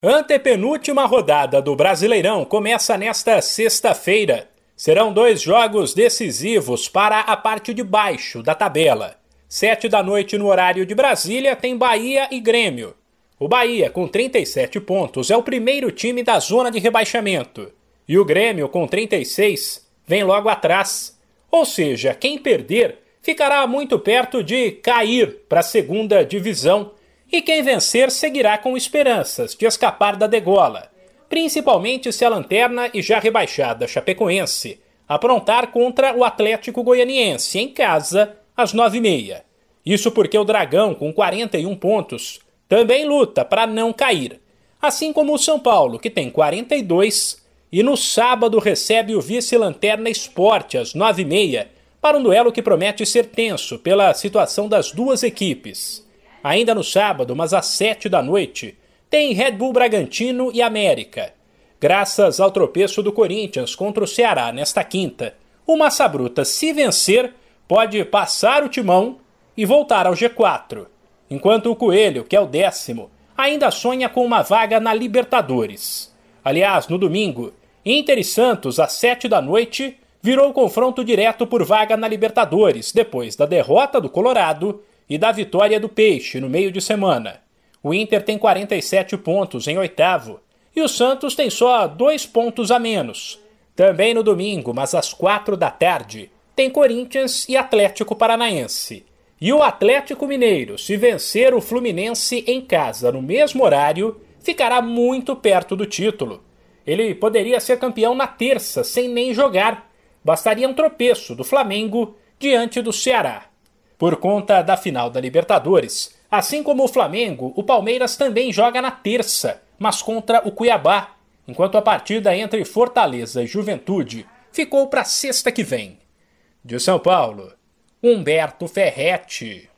Antepenúltima rodada do Brasileirão começa nesta sexta-feira. Serão dois jogos decisivos para a parte de baixo da tabela. Sete da noite no horário de Brasília tem Bahia e Grêmio. O Bahia, com 37 pontos, é o primeiro time da zona de rebaixamento. E o Grêmio, com 36, vem logo atrás. Ou seja, quem perder ficará muito perto de cair para a segunda divisão e quem vencer seguirá com esperanças de escapar da degola, principalmente se a lanterna e já rebaixada Chapecoense aprontar contra o Atlético Goianiense em casa às nove e meia. Isso porque o Dragão, com 41 pontos, também luta para não cair, assim como o São Paulo, que tem 42 e no sábado recebe o vice-lanterna Esporte às nove e meia para um duelo que promete ser tenso pela situação das duas equipes. Ainda no sábado, mas às sete da noite, tem Red Bull Bragantino e América. Graças ao tropeço do Corinthians contra o Ceará nesta quinta, o Massa Bruta, se vencer, pode passar o timão e voltar ao G4, enquanto o Coelho, que é o décimo, ainda sonha com uma vaga na Libertadores. Aliás, no domingo, Inter e Santos, às sete da noite, virou confronto direto por vaga na Libertadores, depois da derrota do Colorado e da vitória do Peixe no meio de semana. O Inter tem 47 pontos em oitavo e o Santos tem só dois pontos a menos. Também no domingo, mas às quatro da tarde, tem Corinthians e Atlético Paranaense. E o Atlético Mineiro, se vencer o Fluminense em casa no mesmo horário, ficará muito perto do título. Ele poderia ser campeão na terça, sem nem jogar. Bastaria um tropeço do Flamengo diante do Ceará. Por conta da final da Libertadores, assim como o Flamengo, o Palmeiras também joga na terça, mas contra o Cuiabá, enquanto a partida entre Fortaleza e Juventude ficou para sexta que vem. De São Paulo, Humberto Ferretti.